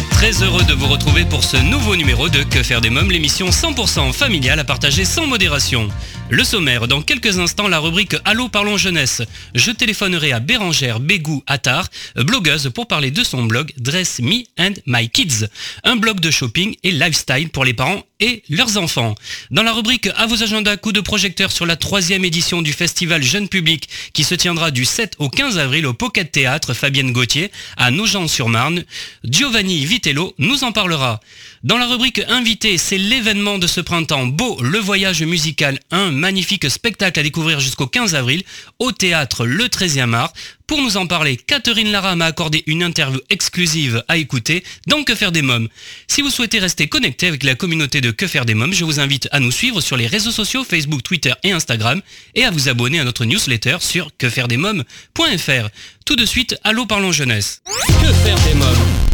suis très heureux de vous retrouver pour ce nouveau numéro de Que faire des mômes, l'émission 100% familiale à partager sans modération. Le sommaire, dans quelques instants, la rubrique Allô parlons jeunesse. Je téléphonerai à Bérangère Bégou Attar, blogueuse, pour parler de son blog Dress Me and My Kids, un blog de shopping et lifestyle pour les parents et leurs enfants. Dans la rubrique À vos agendas, coup de projecteur sur la troisième édition du festival Jeune Public qui se tiendra du 7 au 15 avril au Pocket Théâtre Fabienne Gauthier à Nogent-sur-Marne, Giovanni Vitello nous en parlera. Dans la rubrique Invité, c'est l'événement de ce printemps. Beau, le voyage musical, un magnifique spectacle à découvrir jusqu'au 15 avril au théâtre Le 13e art. Pour nous en parler, Catherine Lara m'a accordé une interview exclusive à écouter dans Que faire des mômes. Si vous souhaitez rester connecté avec la communauté de Que faire des mômes, je vous invite à nous suivre sur les réseaux sociaux Facebook, Twitter et Instagram et à vous abonner à notre newsletter sur quefairedesmômes.fr. Tout de suite, allô parlons jeunesse. Que faire des mômes?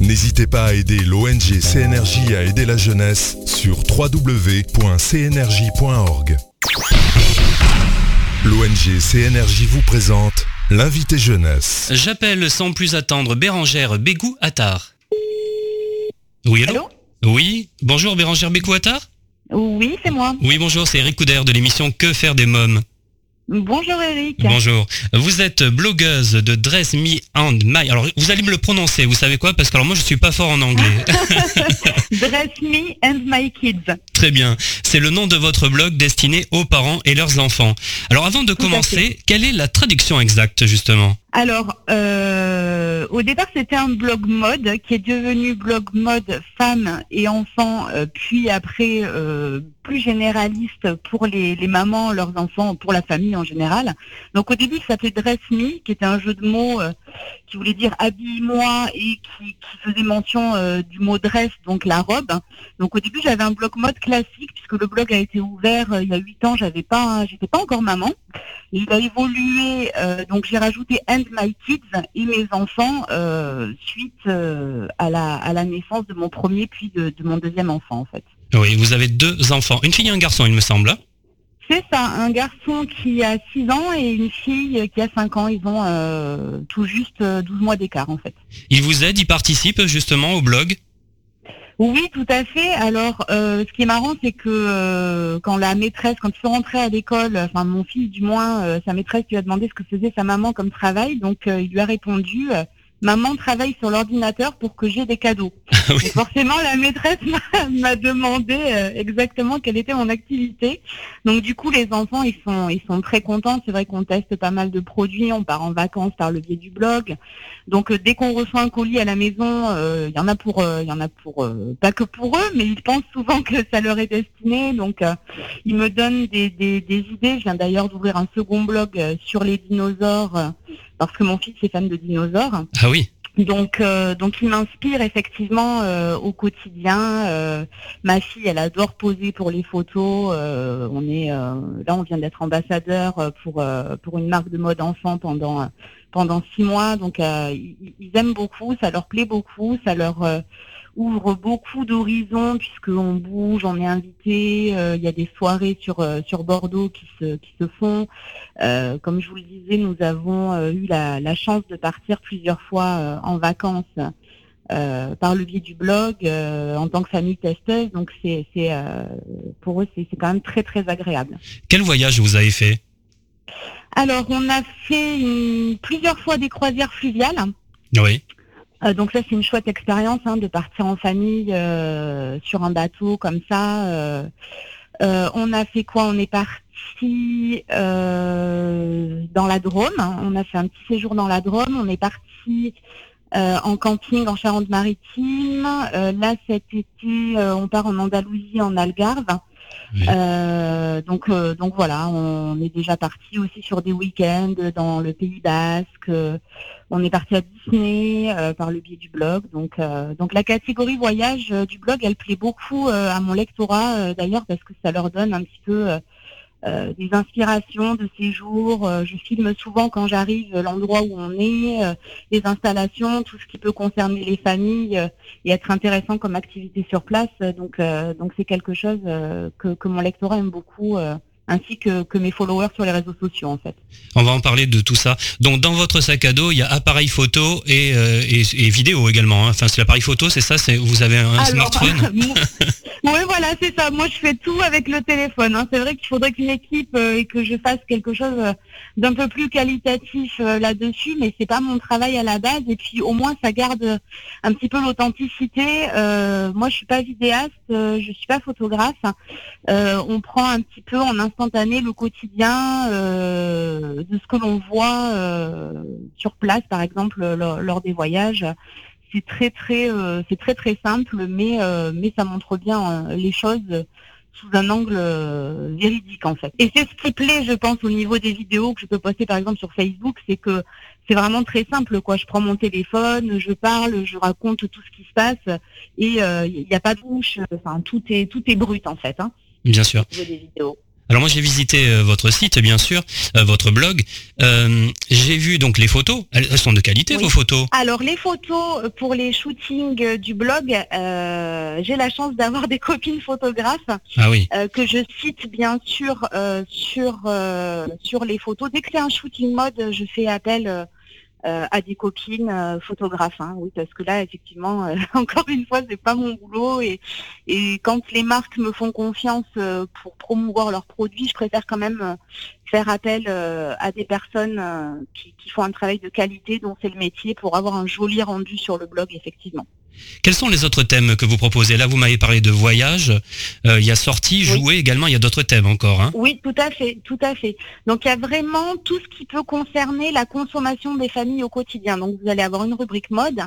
N'hésitez pas à aider l'ONG CNRJ à aider la jeunesse sur www.cnrj.org. L'ONG CNRJ vous présente l'invité jeunesse. J'appelle sans plus attendre Bérangère Bégou Attar. Oui, allô, Allô Oui, bonjour Bérangère Bégou Attar Oui, c'est moi. Oui, bonjour, c'est Eric Couder de l'émission Que faire des mômes? Bonjour Eric. Bonjour. Vous êtes blogueuse de Dress Me and My. Alors, vous allez me le prononcer, vous savez quoi? Parce que alors moi, je suis pas fort en anglais. Dress me and my kids. Très bien. C'est le nom de votre blog destiné aux parents et leurs enfants. Alors, avant de Tout commencer, quelle est la traduction exacte, justement? Alors, euh, au départ, c'était un blog mode qui est devenu blog mode femmes et enfants, euh, puis après euh, plus généraliste pour les, mamans, leurs enfants, pour la famille en général. Donc au début, ça s'appelait Dress Me, qui était un jeu de mots euh, qui voulait dire habille-moi et qui, faisait mention euh, du mot dress, donc la robe. Donc au début, j'avais un blog mode classique puisque le blog a été ouvert euh, il y a huit ans. J'avais pas, j'étais pas encore maman. Et il a évolué. donc j'ai rajouté and my kids et mes enfants suite à la à la naissance de mon premier puis de, de mon deuxième enfant en fait. Oui, vous avez deux enfants, une fille et un garçon, il me semble. C'est ça, un garçon qui a 6 ans et une fille qui a 5 ans. Ils ont euh, tout juste euh, 12 mois d'écart en fait. Il vous aide, il participe justement au blog? Oui, tout à fait. Alors, euh, ce qui est marrant, c'est que euh, quand la maîtresse, quand ils sont rentrés à l'école, enfin mon fils du moins, euh, sa maîtresse lui a demandé ce que faisait sa maman comme travail, donc euh, il lui a répondu euh, Maman travaille sur l'ordinateur pour que j'ai des cadeaux. Ah oui. Forcément, la maîtresse m'a- m'a demandé euh, exactement quelle était mon activité. Donc du coup, les enfants, ils sont, ils sont très contents. C'est vrai qu'on teste pas mal de produits, on part en vacances par le biais du blog. Donc euh, dès qu'on reçoit un colis à la maison, euh, il y en a pour, euh, il y en a pour, euh, pas que pour eux, mais ils pensent souvent que ça leur est destiné. Donc euh, ils me donnent des, des, des idées. Je viens d'ailleurs d'ouvrir un second blog euh, sur les dinosaures euh, parce que mon fils est fan de dinosaures. Ah oui. Donc, euh, donc il m'inspire effectivement euh, au quotidien. Euh, ma fille, elle adore poser pour les photos. Euh, on est euh, là, on vient d'être ambassadeur euh, pour euh, pour une marque de mode enfant pendant pendant six mois. Donc, euh, ils, ils aiment beaucoup, ça leur plaît beaucoup, ça leur euh, ouvre beaucoup d'horizons puisqu'on bouge, on est invité. euh, Il y a des soirées sur euh, sur Bordeaux qui se qui se font. Euh, comme je vous le disais, nous avons eu la, la chance de partir plusieurs fois en vacances par le biais du blog en tant que famille testeuse. Donc c'est c'est pour eux c'est c'est quand même très très agréable. Quel voyage vous avez fait? Alors on a fait une- plusieurs fois des croisières fluviales. Oui. Euh, donc ça c'est une chouette expérience hein, de partir en famille euh, sur un bateau comme ça. euh, Euh, on a fait quoi? On est parti euh, dans la Drôme. On a fait un petit séjour dans la Drôme. On est parti euh, en camping en Charente-Maritime. Là, cet été, on part en Andalousie, en Algarve. Euh, donc, euh, donc voilà, on est déjà parti aussi sur des week-ends dans le Pays Basque. Euh, on est parti à Disney euh, par le biais du blog. Donc, euh, donc la catégorie voyage euh, du blog, elle plaît beaucoup à mon lectorat d'ailleurs parce que ça leur donne un petit peu euh, des inspirations de séjour. Euh, je filme souvent quand j'arrive l'endroit où on est, euh, les installations, tout ce qui peut concerner les familles et être intéressant comme activité sur place. Donc, donc c'est quelque chose que, que mon lectorat aime beaucoup, ainsi que, que mes followers sur les réseaux sociaux en fait. On va en parler de tout ça. Donc dans votre sac à dos, il y a appareil photo et, euh, et, et vidéo également. hein. Enfin, c'est l'appareil photo, c'est ça? C'est vous avez un Alors, smartphone? oui, voilà, c'est ça. Moi, je fais tout avec le téléphone. hein. C'est vrai qu'il faudrait qu'une équipe euh, et que je fasse quelque chose euh, d'un peu plus qualitatif euh, là-dessus, mais c'est pas mon travail à la base. Et puis, au moins, ça garde un petit peu l'authenticité. Euh, moi, je suis pas vidéaste, euh, je suis pas photographe. Euh, on prend un petit peu en instantané le quotidien euh, de ce que l'on voit euh, sur place, par exemple, lors, lors des voyages c'est très très c'est très très simple mais mais ça montre bien les choses sous un angle euh, véridique en fait. Et c'est ce qui plaît je pense au niveau des vidéos que je peux poster par exemple sur Facebook, c'est que c'est vraiment très simple quoi. Je prends mon téléphone, je parle, je raconte tout ce qui se passe et euh, il n'y a pas de bouche, enfin tout est tout est brut en fait hein, Bien sûr. au niveau des vidéos. Alors moi j'ai visité euh, votre site, bien sûr, euh, votre blog. Euh, j'ai vu donc les photos. Elles, elles sont de qualité Oui. vos photos. Alors les photos pour les shootings du blog, j'ai la chance d'avoir des copines photographes Ah oui. que je cite bien sûr sur sur les photos. Dès que c'est un shooting mode, je fais appel euh, à des copines euh, photographes. hein, oui, parce que là, effectivement, euh, encore une fois, c'est pas mon boulot et et quand les marques me font confiance euh, pour promouvoir leurs produits, je préfère quand même euh, faire appel euh, à des personnes qui, qui font un travail de qualité, dont c'est le métier, pour avoir un joli rendu sur le blog, effectivement. Quels sont les autres thèmes que vous proposez Là vous m'avez parlé de voyage. Euh, Il y a sortie, Oui. jouer également. Il y a d'autres thèmes encore. Hein. Oui, tout à fait, tout à fait. Donc il y a vraiment tout ce qui peut concerner la consommation des familles au quotidien. Donc vous allez avoir une rubrique mode,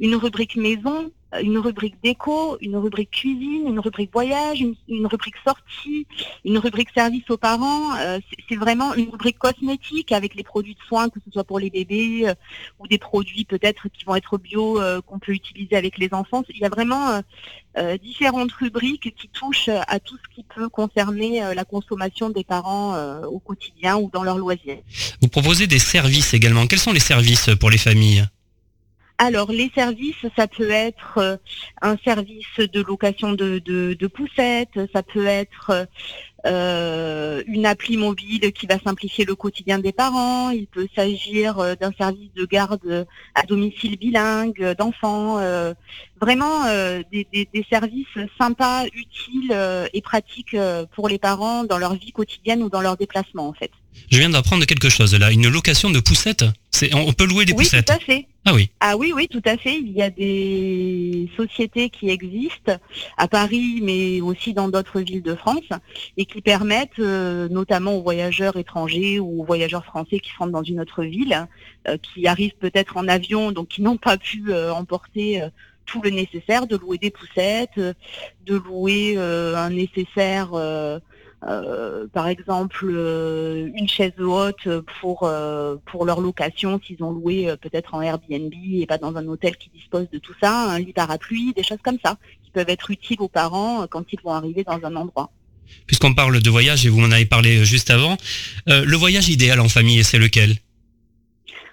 une rubrique maison, une rubrique déco, une rubrique cuisine, une rubrique voyage, une, une rubrique sortie, une rubrique service aux parents. Euh, c'est- vraiment une rubrique cosmétique avec les produits de soins, que ce soit pour les bébés euh, ou des produits peut-être qui vont être bio euh, qu'on peut utiliser avec les enfants. Il y a vraiment différentes rubriques qui touchent à tout ce qui peut concerner la consommation des parents au quotidien ou dans leurs loisirs. Vous proposez des services également. Quels sont les services pour les familles? Alors, les services, ça peut être euh, un service de location de, de, de poussettes, ça peut être euh, une appli mobile qui va simplifier le quotidien des parents, il peut s'agir euh, d'un service de garde à domicile bilingue d'enfants, euh, vraiment euh, des, des, des services sympas, utiles euh, et pratiques pour les parents dans leur vie quotidienne ou dans leurs déplacements en fait. Je viens d'apprendre quelque chose là. Une location de poussettes. C'est, on on peut louer des oui, poussettes. tout à fait. Ah oui. Ah oui, oui, tout à fait. Il y a des sociétés qui existent à Paris, mais aussi dans d'autres villes de France, et qui permettent, euh, notamment aux voyageurs étrangers ou aux voyageurs français qui rentrent dans une autre ville, euh, qui arrivent peut-être en avion, donc qui n'ont pas pu euh, emporter tout le nécessaire, de louer des poussettes, de louer un nécessaire. Euh, par exemple euh, une chaise haute pour euh, pour leur location s'ils ont loué euh, peut-être en Airbnb et pas dans un hôtel qui dispose de tout ça, un lit parapluie, des choses comme ça qui peuvent être utiles aux parents quand ils vont arriver dans un endroit. Puisqu'on parle de voyage et vous m'en avez parlé juste avant, euh, le voyage idéal en famille, c'est lequel?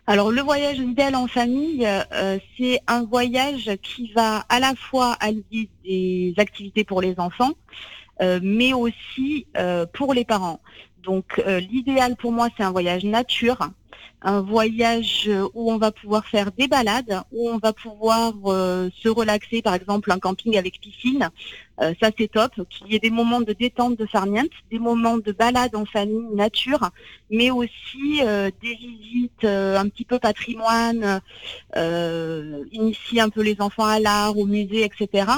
Alors le voyage idéal en famille, euh, c'est un voyage qui va à la fois allier des activités pour les enfants, mais aussi euh, pour les parents. Donc euh, l'idéal pour moi, c'est un voyage nature, un voyage euh, où on va pouvoir faire des balades, où on va pouvoir euh, se relaxer, par exemple un camping avec piscine. Euh, ça c'est top. Qu'il y ait des moments de détente de farniente, des moments de balade en famille, nature, mais aussi euh, des visites euh, un petit peu patrimoine, euh, initier un peu les enfants à l'art, au musée, etc.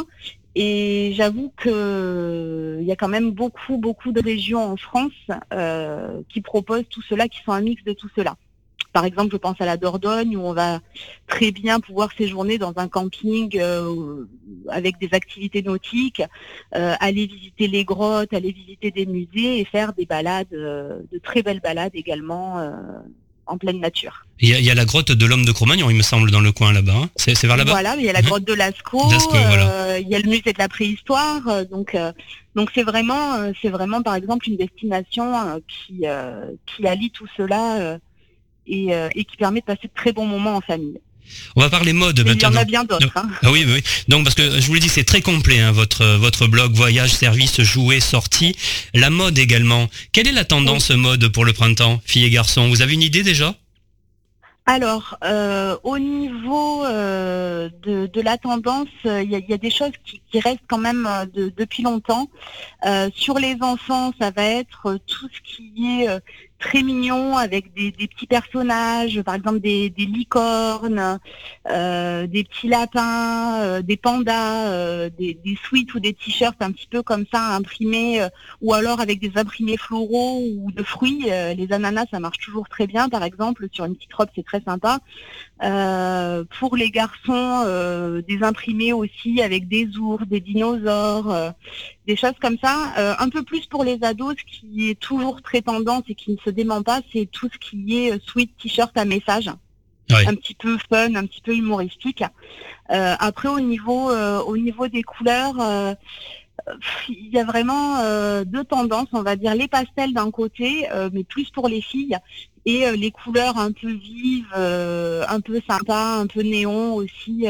Et j'avoue que il y a quand même beaucoup, beaucoup de régions en France euh, qui proposent tout cela, qui sont un mix de tout cela. Par exemple, je pense à la Dordogne où on va très bien pouvoir séjourner dans un camping euh, avec des activités nautiques, euh, aller visiter les grottes, aller visiter des musées et faire des balades, euh, de très belles balades également euh, en pleine nature. Il y, a, il y a la grotte de l'homme de Cro-Magnon, il me semble, dans le coin là-bas. hein. C'est vers là-bas Voilà, il y a la grotte de Lascaux, Lascaux, voilà. euh, il y a le musée de la préhistoire, euh, donc euh, donc c'est vraiment c'est vraiment par exemple une destination qui qui allie tout cela et, et qui permet de passer de très bons moments en famille. On va parler mode Mais il y en maintenant. a bien d'autres. hein. Ah oui, oui, oui. Donc parce que je vous l'ai dit, c'est très complet hein, votre votre blog voyage, services, jouets, sorties, la mode également. Quelle est la tendance mode pour le printemps, filles et garçons? Vous avez une idée déjà? Alors, euh, au niveau euh, de, de la tendance, euh, il y, a, il y a des choses qui, qui restent quand même de- depuis longtemps. Sur les enfants, ça va être tout ce qui est très mignon avec des, des petits personnages, par exemple des, des licornes, euh, des petits lapins, euh, des pandas, euh, des, des sweats ou des t-shirts un petit peu comme ça imprimés, euh, ou alors avec des imprimés floraux ou de fruits. Euh, les ananas, ça marche toujours très bien, par exemple, sur une petite robe, c'est très sympa. Euh, pour les garçons, euh, des imprimés aussi avec des ours, des dinosaures, euh, des choses comme ça. Euh, un peu plus pour les ados, ce qui est toujours très tendance et qui ne se dément pas, c'est tout ce qui est euh, sweat t-shirt à message. Ouais. Un petit peu fun, un petit peu humoristique. Euh, après, au niveau, euh, au niveau des couleurs, euh, il y a vraiment euh, deux tendances, on va dire les pastels d'un côté, euh, mais plus pour les filles, et euh, les couleurs un peu vives, un peu sympas, un peu néon aussi,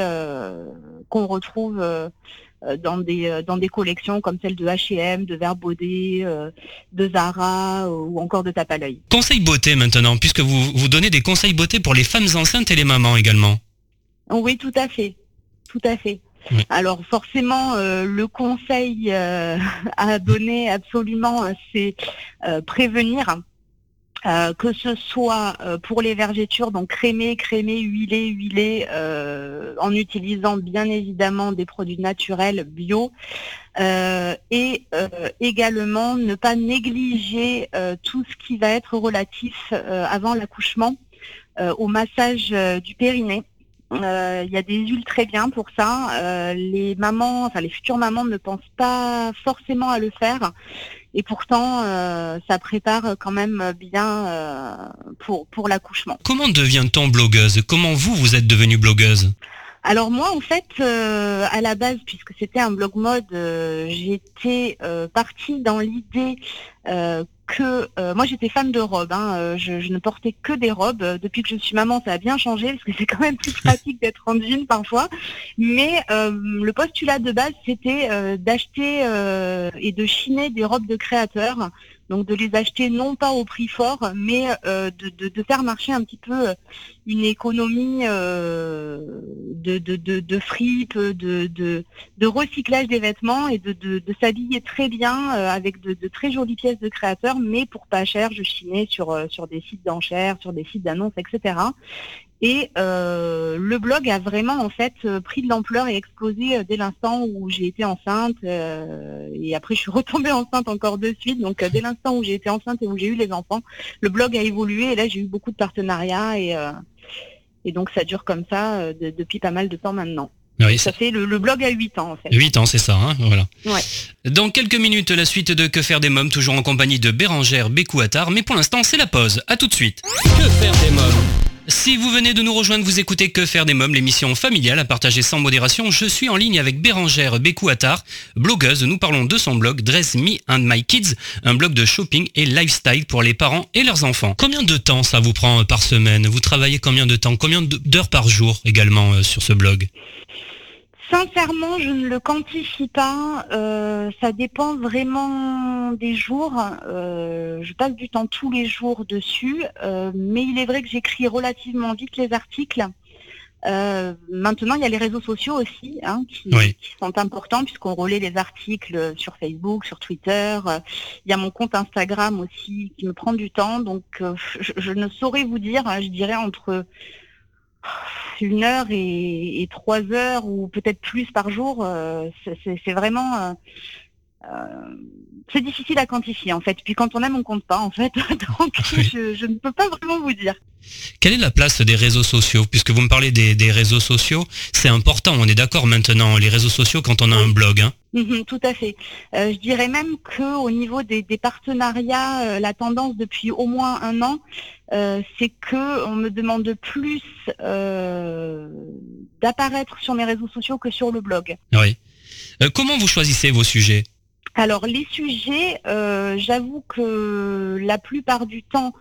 qu'on retrouve dans des dans des collections comme celle de H&M, de Verbaudet, de Zara ou encore de Tape à l'œil. Conseil beauté maintenant, puisque vous vous donnez des conseils beauté pour les femmes enceintes et les mamans également. Oui, tout à fait, tout à fait. Alors forcément, euh, le conseil euh, à donner absolument, euh, c'est prévenir. que ce soit pour les vergetures, donc crémer, crémer, huiler, huiler, en utilisant bien évidemment des produits naturels bio, et également ne pas négliger tout ce qui va être relatif avant l'accouchement au massage du périnée. Euh, Il y a des huiles très bien pour ça. Euh, les mamans, enfin les futures mamans ne pensent pas forcément à le faire. Et pourtant, euh, ça prépare quand même bien euh, pour, pour l'accouchement. Comment devient-on blogueuse? Comment vous, vous êtes devenue blogueuse? Alors moi, en fait, euh, à la base, puisque c'était un blog mode, euh, j'étais euh, partie dans l'idée euh, que euh, moi j'étais fan de robes. hein, euh, je, je ne portais que des robes. Euh, Depuis que je suis maman, ça a bien changé parce que c'est quand même plus pratique d'être en jean parfois. Mais euh, le postulat de base, c'était euh, d'acheter euh, et de chiner des robes de créateurs. Donc de les acheter non pas au prix fort, mais euh, de, faire marcher un petit peu euh, une économie euh, de, de, fripe, de, recyclage des vêtements et de, s'habiller très bien avec de, très jolies pièces de créateurs, mais pour pas cher, je chinais sur, sur des sites d'enchères, sur des sites d'annonces, etc. Et euh, le blog a vraiment en fait euh, pris de l'ampleur et explosé euh, dès l'instant où j'ai été enceinte. euh, et après, je suis retombée enceinte encore de suite. Donc, dès l'instant où j'ai été enceinte et où j'ai eu les enfants, le blog a évolué. Et là, j'ai eu beaucoup de partenariats et euh, et donc ça dure comme ça de- depuis pas mal de temps maintenant. Oui, Ça fait le, le blog a 8 ans en fait. 8 ans, c'est ça, hein, voilà. Ouais. Dans quelques minutes, la suite de Que faire des mômes, toujours en compagnie de Bérangère Bécou-Attard, mais pour l'instant, c'est la pause. À tout de suite. Que faire des mômes si vous venez de nous rejoindre, vous écoutez Que faire des mômes, l'émission familiale à partager sans modération. Je suis en ligne avec Bérangère Bécou-Attard, blogueuse. Nous parlons de son blog Dress Me and My Kids, un blog de shopping et lifestyle pour les parents et leurs enfants. Combien de temps ça vous prend euh, par semaine? Vous travaillez combien de temps? Combien d'heures par jour également euh, sur ce blog? Sincèrement, je ne le quantifie pas. Euh, ça dépend vraiment des jours. Euh, je passe du temps tous les jours dessus, euh, mais il est vrai que j'écris relativement vite les articles. Euh, maintenant, il y a les réseaux sociaux aussi hein, qui, Oui. qui sont importants puisqu'on relaie les articles sur Facebook, sur Twitter. Il y a mon compte Instagram aussi qui me prend du temps. Donc, euh, je, je ne saurais vous dire. hein, je dirais entre une heure et, trois heures ou peut-être plus par jour, c'est vraiment c'est difficile à quantifier en fait. Puis quand on aime, on compte pas en fait. Donc je, ne peux pas vraiment vous dire. Quelle est la place des réseaux sociaux? Puisque vous me parlez des, réseaux sociaux, c'est important, on est d'accord maintenant, les réseaux sociaux quand on a un blog. Hein mhm, tout à fait. Euh, je dirais même qu'au niveau des, partenariats, euh, la tendance depuis au moins un an, euh, c'est que on me demande plus d'apparaître sur mes réseaux sociaux que sur le blog. Oui. comment vous choisissez vos sujets? Alors les sujets, euh, j'avoue que la plupart du temps,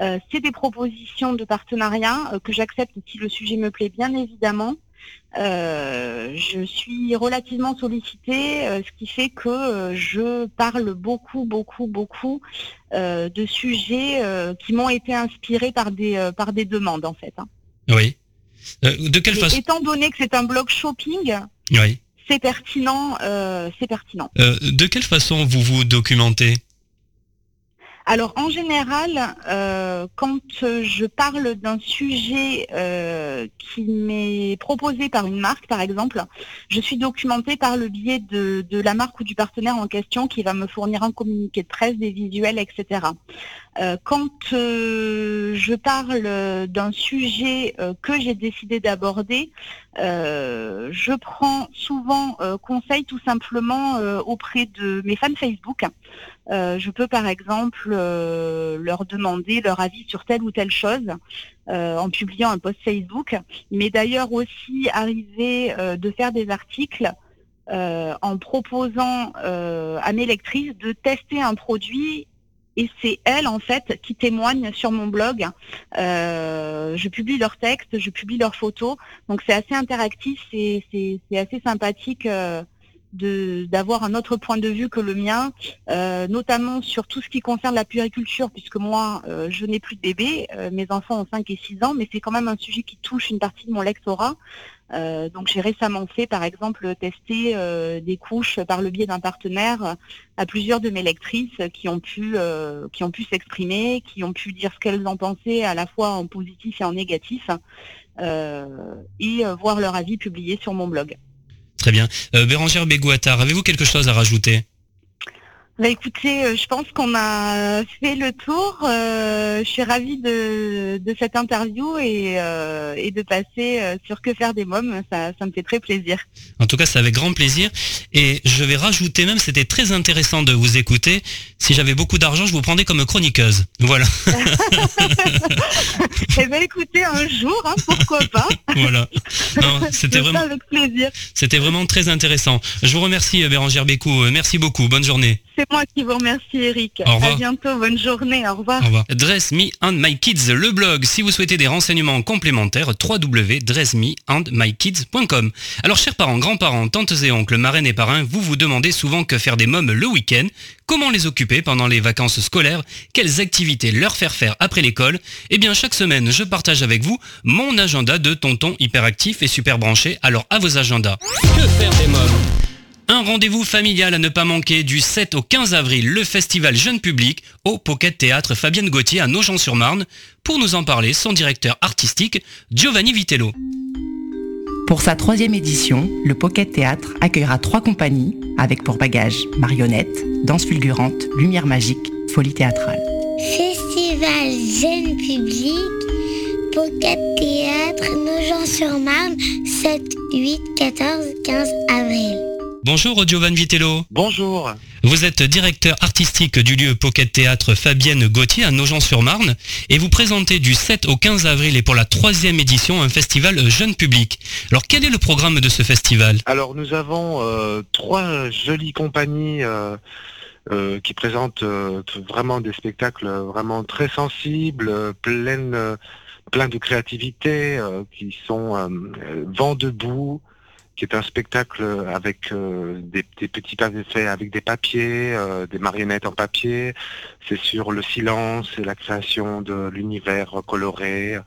euh, c'est des propositions de partenariat euh, que j'accepte si le sujet me plaît bien évidemment. Je suis relativement sollicitée, ce qui fait que je parle beaucoup, beaucoup, beaucoup de sujets qui m'ont été inspirés par des, par des demandes en fait. Hein. Oui. de quelle façon Étant donné que c'est un blog shopping, oui c'est pertinent, euh, c'est pertinent. Euh, de quelle façon vous vous documentez? Alors en général, euh, quand je parle d'un sujet qui m'est proposé par une marque, par exemple, je suis documentée par le biais de, la marque ou du partenaire en question qui va me fournir un communiqué de presse, des visuels, etc. Euh, quand euh, je parle d'un sujet euh, que j'ai décidé d'aborder, je prends souvent conseil tout simplement auprès de mes fans Facebook. je peux par exemple leur demander leur avis sur telle ou telle chose en publiant un post Facebook. M'est d'ailleurs aussi arrivé de faire des articles en proposant à mes lectrices de tester un produit et c'est elles en fait qui témoignent sur mon blog. Euh, je publie leurs textes, je publie leurs photos, donc c'est assez interactif, c'est assez sympathique. Euh, d'avoir un autre point de vue que le mien, euh, notamment sur tout ce qui concerne la puriculture, puisque moi, je n'ai plus de bébé, mes enfants ont 5 et 6 ans, mais c'est quand même un sujet qui touche une partie de mon lectorat. Euh, donc j'ai récemment fait par exemple tester euh, des couches par le biais d'un partenaire à plusieurs de mes lectrices qui ont pu euh, qui ont pu s'exprimer, qui ont pu dire ce qu'elles en pensaient à la fois en positif et en négatif et voir leur avis publié sur mon blog. Très bien. Bérangère Bégouattard, avez-vous quelque chose à rajouter? Bah écoutez, euh, je pense qu'on a fait le tour. Euh, je suis ravie de, cette interview et, euh, et de passer sur Que faire des mômes. Ça, ça me fait très plaisir. En tout cas, c'est avec grand plaisir. Et je vais rajouter même, c'était très intéressant de vous écouter. Si j'avais beaucoup d'argent, je vous prendrais comme chroniqueuse. Voilà. eh bien écoutez, un jour, hein, pourquoi pas. voilà. C'était vraiment avec plaisir. C'était vraiment très intéressant. Je vous remercie Bérangère Bécou. Merci beaucoup. Bonne journée. Moi qui vous remercie, Eric. Au revoir. À bientôt. Bonne journée. Au revoir. Au revoir. Dress Me and My Kids, le blog. Si vous souhaitez des renseignements complémentaires, www.dressmeandmykids.com. Alors, chers parents, grands-parents, tantes et oncles, marraines et parrains, vous vous demandez souvent que faire des mômes le week-end, comment les occuper pendant les vacances scolaires, quelles activités leur faire faire après l'école? Eh bien, chaque semaine, je partage avec vous mon agenda de tonton hyperactif et super branché. Alors, à vos agendas. Que faire des mômes? Un rendez-vous familial à ne pas manquer du 7 au 15 avril, le festival Jeune Public au Pocket Théâtre Fabienne Gauthier à Nogent-sur-Marne. Pour nous en parler, son directeur artistique, Giovanni Vitello. Pour sa troisième édition, le Pocket Théâtre accueillera trois compagnies avec pour bagage marionnettes, danse fulgurante, lumière magique, folie théâtrale. Festival Jeune Public, Pocket Théâtre, Nogent-sur-Marne, 7, 8, 14, 15 avril. Bonjour Giovanni Vitello. Bonjour. Vous êtes directeur artistique du lieu Pocket Théâtre Fabienne Gauthier à Nogent-sur-Marne et vous présentez du 7 au 15 avril et pour la troisième édition un festival jeune public. Alors quel est le programme de ce festival? Alors nous avons euh, trois jolies compagnies euh, euh, qui présentent vraiment des spectacles vraiment très sensibles, pleines, plein de créativité, qui sont Vent debout, qui est un spectacle avec euh, des, petits faits avec des papiers, euh, des marionnettes en papier. C'est sur le silence et la création de l'univers coloré.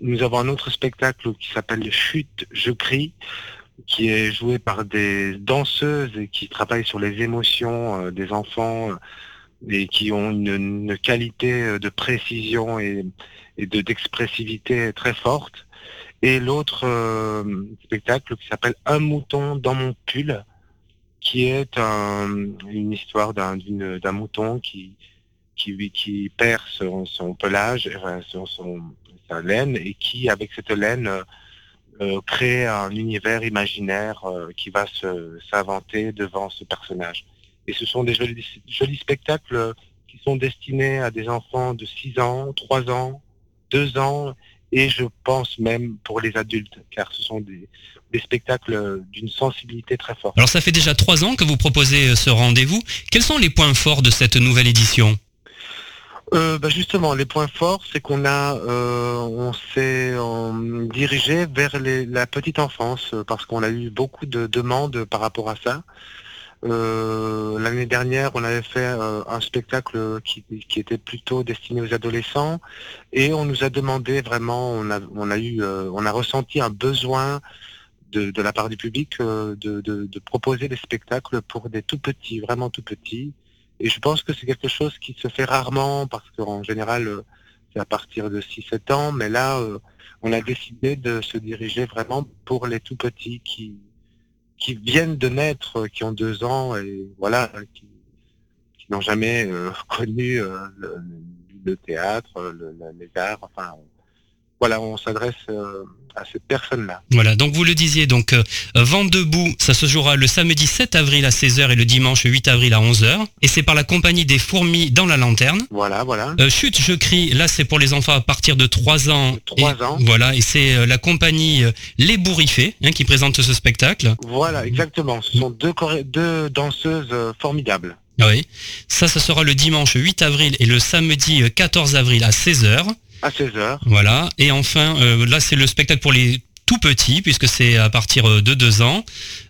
Nous avons un autre spectacle qui s'appelle Chute, je crie qui est joué par des danseuses et qui travaillent sur les émotions euh, des enfants et qui ont une, qualité de précision et d'expressivité très forte. Et l'autre euh, spectacle qui s'appelle Un mouton dans mon pull, qui est un- une histoire d'un mouton qui, perd son, pelage, enfin, son, sa laine, et qui, avec cette laine, euh, euh, crée un univers imaginaire qui va s'inventer devant ce personnage. Et ce sont des jolis, jolis spectacles qui sont destinés à des enfants de 6 ans, 3 ans, 2 ans, et je pense même pour les adultes, car ce sont des, des spectacles d'une sensibilité très forte. Alors ça fait déjà trois ans que vous proposez euh, ce rendez-vous. Quels sont les points forts de cette nouvelle édition? Euh, bah, justement, les points forts, c'est qu'on a, euh, on s'est euh, dirigé vers les- la petite enfance parce qu'on a eu beaucoup de demandes par rapport à ça. Euh, L'année dernière, on avait fait euh, un spectacle qui, qui était plutôt destiné aux adolescents et on nous a demandé vraiment, on a, on a eu, euh, on a ressenti un besoin de, de la part du public euh, de, de- de proposer des spectacles pour des tout petits, vraiment tout petits. Et je pense que c'est quelque chose qui se fait rarement parce qu'en général, euh, c'est à partir de 6-7 ans. Mais là, euh, on a décidé de se diriger vraiment pour les tout petits qui, qui viennent de naître, euh, qui ont deux ans et voilà, qui, qui n'ont jamais euh, connu euh, le, le théâtre, le- le- les arts. Enfin, voilà, on s'adresse euh, à ces personnes-là. Voilà, donc vous le disiez, donc euh, Vente debout, ça se jouera le samedi 7 avril à 16h et le dimanche 8 avril à 11h. Et c'est par la compagnie des fourmis dans la lanterne. Voilà, voilà. Euh, chute, je crie, là c'est pour les enfants à partir de 3 ans. De trois Et- ans. Voilà, et c'est euh, la compagnie euh, Les Bourriffés hein, qui présente ce spectacle. Voilà, exactement. Ce sont deux, deux danseuses euh, formidables. Ah Oui, ça, ce sera le dimanche 8 avril et le samedi euh, 14 avril à 16h. À 16h. Voilà, et enfin, euh, là c'est le spectacle pour les tout petits, puisque c'est à partir euh, de 2 ans.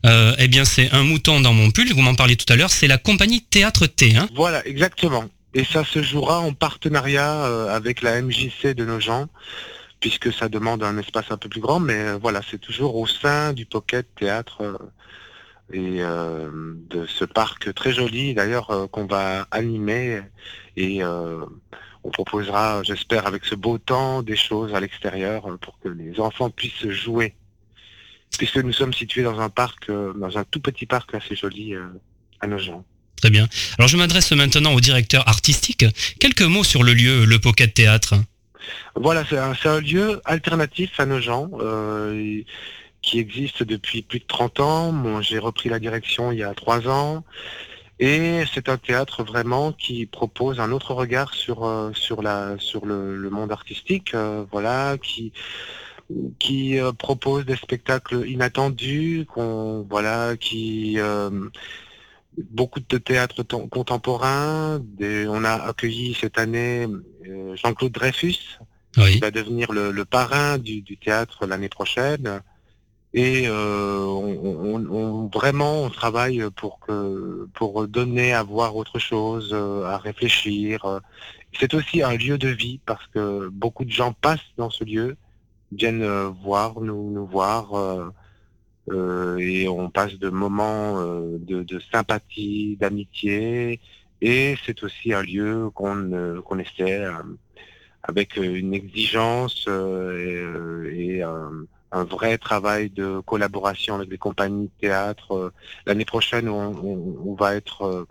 Euh, eh bien, c'est un mouton dans mon pull, vous m'en parliez tout à l'heure, c'est la compagnie Théâtre T. Hein Voilà, exactement. Et ça se jouera en partenariat avec la MJC de nos gens, puisque ça demande un espace un peu plus grand, mais voilà, c'est toujours au sein du Pocket Théâtre et euh, de ce parc très joli d'ailleurs euh, qu'on va animer et euh, on proposera, j'espère, avec ce beau temps, des choses à l'extérieur euh, pour que les enfants puissent jouer. Puisque nous sommes situés dans un parc, euh, dans un tout petit parc assez joli euh, à nos gens. Très bien. Alors je m'adresse maintenant au directeur artistique. Quelques mots sur le lieu, le Pocket Théâtre. Voilà, c'est un, lieu alternatif à nos gens euh, qui existe depuis plus de 30 ans. J'ai repris la direction il y a trois ans. Et c'est un théâtre vraiment qui propose un autre regard sur euh, sur la sur le, le monde artistique, euh, voilà, qui qui euh, propose des spectacles inattendus, qu'on voilà, qui euh, beaucoup de théâtre contemporain. Des- on a accueilli cette année euh, Jean-Claude Dreyfus, Oui. qui va devenir le, le parrain du, du théâtre l'année prochaine. Et euh, on, vraiment, on travaille pour pour donner à voir autre chose, euh, à réfléchir. C'est aussi un lieu de vie parce que beaucoup de gens passent dans ce lieu, viennent euh, voir, nous, nous voir, et on passe de moments de, sympathie, d'amitié. Et c'est aussi un lieu qu'on essaie avec une exigence et, et un, un vrai travail de collaboration avec les compagnies de théâtre. Euh, L'année prochaine, on, on- on va être euh,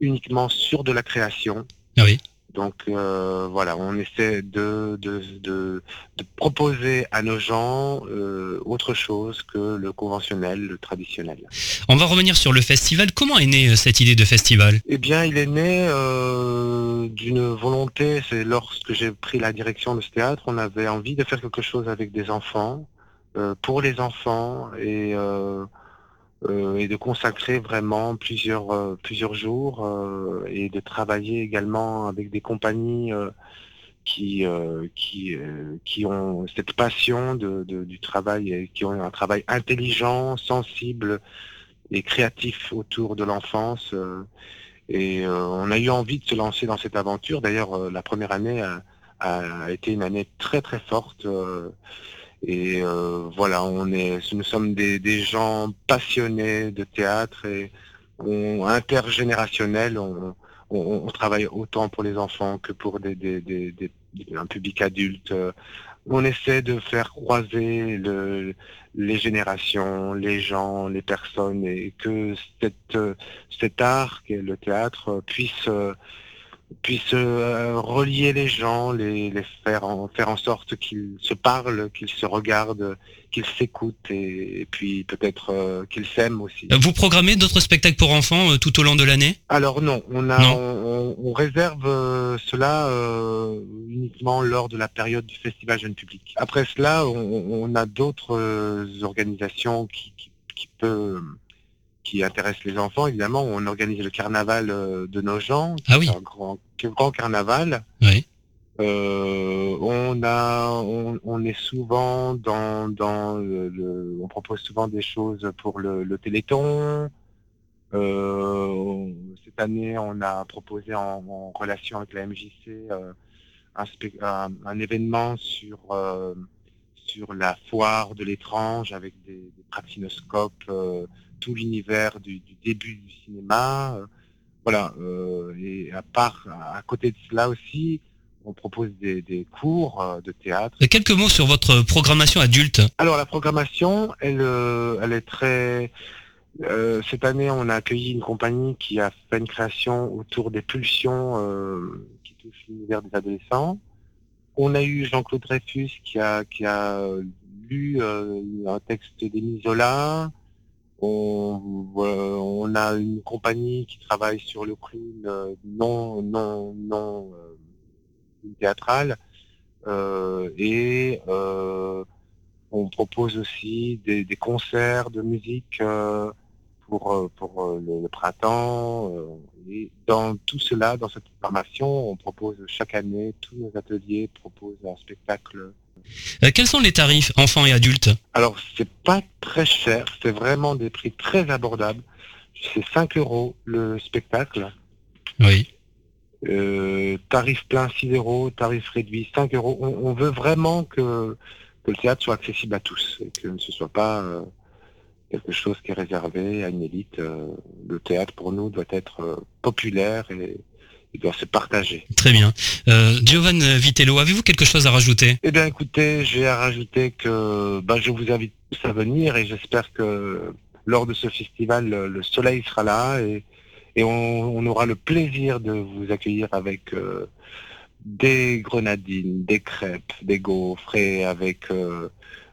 uniquement sur de la création. Ah oui. Donc euh, voilà, on essaie de, de, de, de proposer à nos gens euh, autre chose que le conventionnel, le traditionnel. On va revenir sur le festival. Comment est née cette idée de festival? Eh bien, il est né euh, d'une volonté. C'est lorsque j'ai pris la direction de ce théâtre, on avait envie de faire quelque chose avec des enfants, pour les enfants, et, euh, euh, et de consacrer vraiment plusieurs euh, plusieurs jours euh, et de travailler également avec des compagnies. euh, qui euh, qui euh, qui ont cette passion de, du travail et qui ont un travail intelligent, sensible et créatif autour de l'enfance. euh, et euh, on a eu envie de se lancer dans cette aventure. D'ailleurs, euh, la première année a été une année très très forte. Et euh, voilà, on est, nous sommes des, des gens passionnés de théâtre et on, intergénérationnels. On, on, on travaille autant pour les enfants que pour des, des, un public adulte. On essaie de faire croiser le, les générations, les gens, les personnes, et que cette, cet art le théâtre puisse puisse euh, relier les gens, les, les faire, en, faire en sorte qu'ils se parlent, qu'ils se regardent, qu'ils s'écoutent et, et puis peut-être euh, qu'ils s'aiment aussi. Euh, Vous programmez d'autres spectacles pour enfants euh, tout au long de l'année? Alors non, on, a, Non. on, on- réserve euh, cela euh, uniquement lors de la période du Festival Jeune Public. Après cela, on, on a d'autres euh, organisations qui, qui, qui peut qui intéressent les enfants. Évidemment, on organise le carnaval euh, de nos gens, Ah oui. un grand, grand carnaval. Oui. Euh, on a, on, on est souvent dans, dans le, le- on propose souvent des choses pour le, le Téléthon. Euh, cette année, on a proposé en, en relation avec la MJC euh, un, un, un événement sur sur la foire de l'étrange avec des, des pratinoscopes, tout l'univers du, du début du cinéma. euh, voilà. euh, et à part, à côté de cela aussi, on propose des, des cours euh, de théâtre. Euh, Quelques mots sur votre programmation adulte. Alors la programmation, elle, elle est très. euh, cette année, on a accueilli une compagnie qui a fait une création autour des pulsions euh, qui touchent l'univers des adolescents. On a eu Jean-Claude Dreyfus qui a qui a lu euh, un texte d'Émile Zola. On, euh, on a une compagnie qui travaille sur le crime euh, non non non euh, théâtral et on propose aussi des, concerts de musique pour, pour le, le printemps. et dans tout cela, dans cette formation, on propose chaque année, tous nos ateliers proposent un spectacle. Euh, Quels sont les tarifs enfants et adultes Alors, c'est pas très cher, c'est vraiment des prix très abordables. C'est 5 euros le spectacle. Oui. Euh, tarif plein 6 euros, tarif réduit 5 euros. On, on veut vraiment que, que le théâtre soit accessible à tous et que ce soit pas euh, quelque chose qui est réservé à une élite. Euh, le théâtre pour nous doit être populaire et il doit se partager. Très bien. Euh, Giovan Vitello, avez-vous quelque chose à rajouter? Eh bien écoutez, j'ai à rajouter que ben, je vous invite tous à venir et j'espère que lors de ce festival, le, le soleil sera là et, et on, on aura le plaisir de vous accueillir avec euh, des grenadines, des crêpes, des gaufres et avec euh,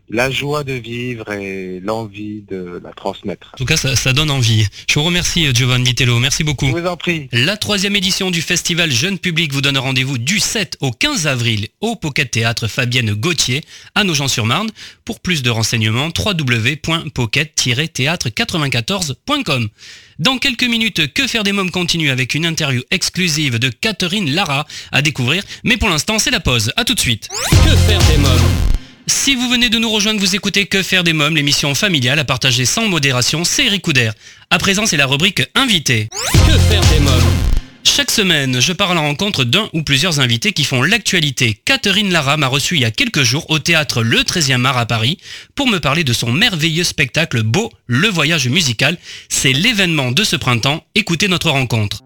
la joie de vivre et l'envie de la transmettre. En tout cas, ça, ça donne envie. Je vous remercie, Giovan Vitello. Merci beaucoup. Je vous en prie. La troisième édition du festival Jeune Public vous donne rendez-vous du 7 au 15 avril au Pocket Théâtre Fabienne Gauthier à Nogent-sur-Marne. Pour plus de renseignements, www.pocket-théâtre94.com. Dans quelques minutes, Que faire des mômes continue avec une interview exclusive de Catherine Lara à découvrir. Mais pour l'instant, c'est la pause. À tout de suite. Que faire des mômes? Si vous venez de nous rejoindre, vous écoutez Que faire des mômes, l'émission familiale à partager sans modération, c'est Eric Couder. À présent, c'est la rubrique Invité. Que faire des mômes Chaque semaine, je pars à la rencontre d'un ou plusieurs invités qui font l'actualité. Catherine Lara m'a reçu il y a quelques jours au théâtre Le 13e art à Paris pour me parler de son merveilleux spectacle Beau, le voyage musical. C'est l'événement de ce printemps. Écoutez notre rencontre.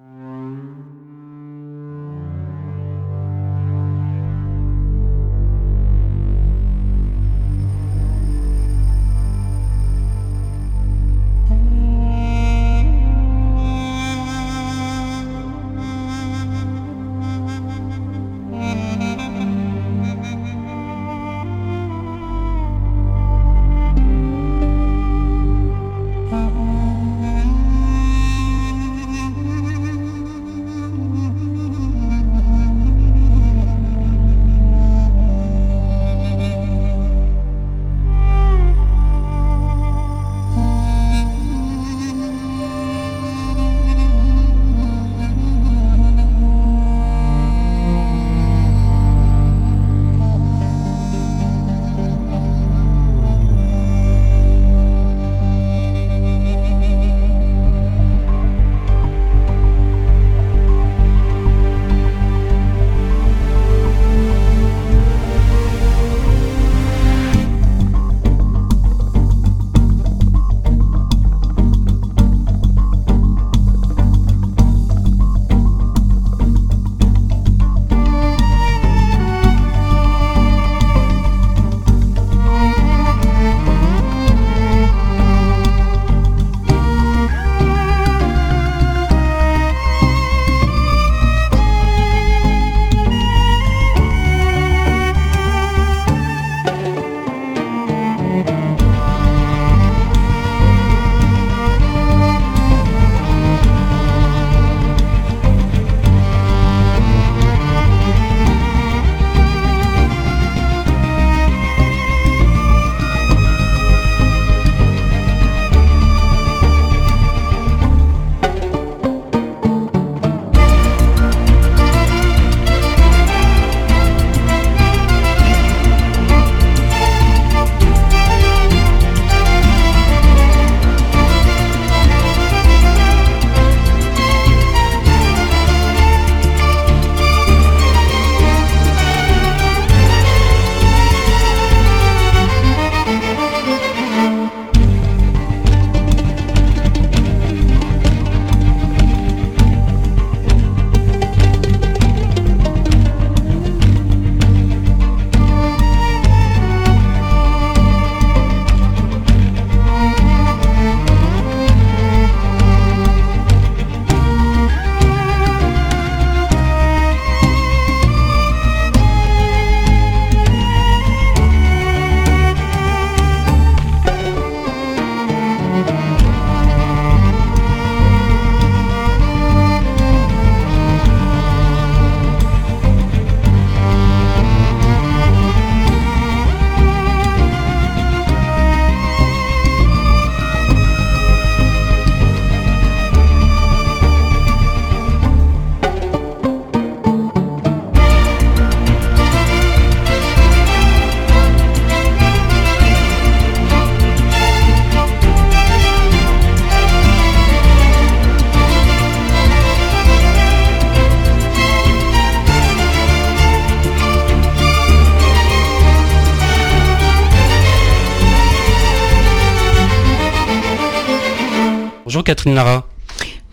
Catherine Lara.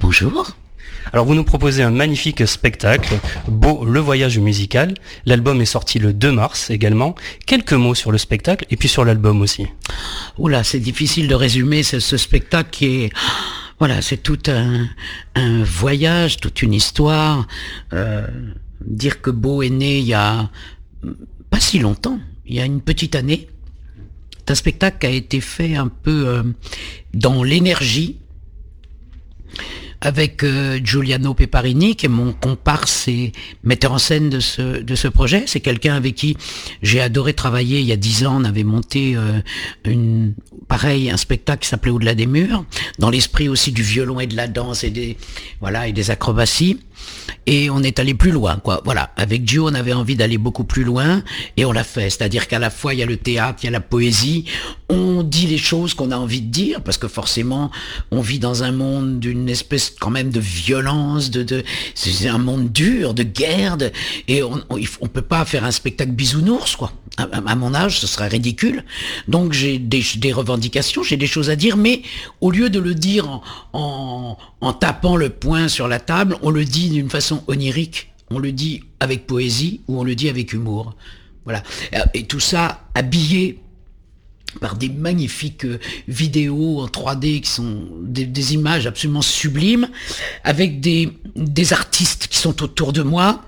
Bonjour. Alors vous nous proposez un magnifique spectacle, Beau le voyage musical. L'album est sorti le 2 mars également. Quelques mots sur le spectacle et puis sur l'album aussi. Oula, c'est difficile de résumer ce, ce spectacle qui est... Voilà, c'est tout un, un, voyage, toute une histoire. Euh, dire que Beau est né il y a pas si longtemps, il y a une petite année. C'est un spectacle qui a été fait un peu euh, dans l'énergie, avec euh, Giuliano Peparini, qui est mon comparse et metteur en scène de ce, de ce projet. C'est quelqu'un avec qui j'ai adoré travailler il y a dix ans. On avait monté euh, une, pareil, un spectacle qui s'appelait Au-delà des murs, dans l'esprit aussi du violon et de la danse et des, voilà, et des acrobaties. Et on est allé plus loin, quoi. Voilà. Avec Gio, on avait envie d'aller beaucoup plus loin et on l'a fait. C'est-à-dire qu'à la fois, il y a le théâtre, il y a la poésie. On dit les choses qu'on a envie de dire parce que forcément, on vit dans un monde d'une espèce quand même de violence, de, de c'est un monde dur, de guerre, et on, on, peut pas faire un spectacle bisounours, quoi. À, mon âge, ce serait ridicule. Donc j'ai des, des, revendications, j'ai des choses à dire, mais au lieu de le dire en, en, en tapant le poing sur la table, on le dit d'une façon onirique, on le dit avec poésie ou on le dit avec humour. Voilà. Et tout ça habillé par des magnifiques vidéos en 3D qui sont des, images absolument sublimes, avec des, des artistes qui sont autour de moi,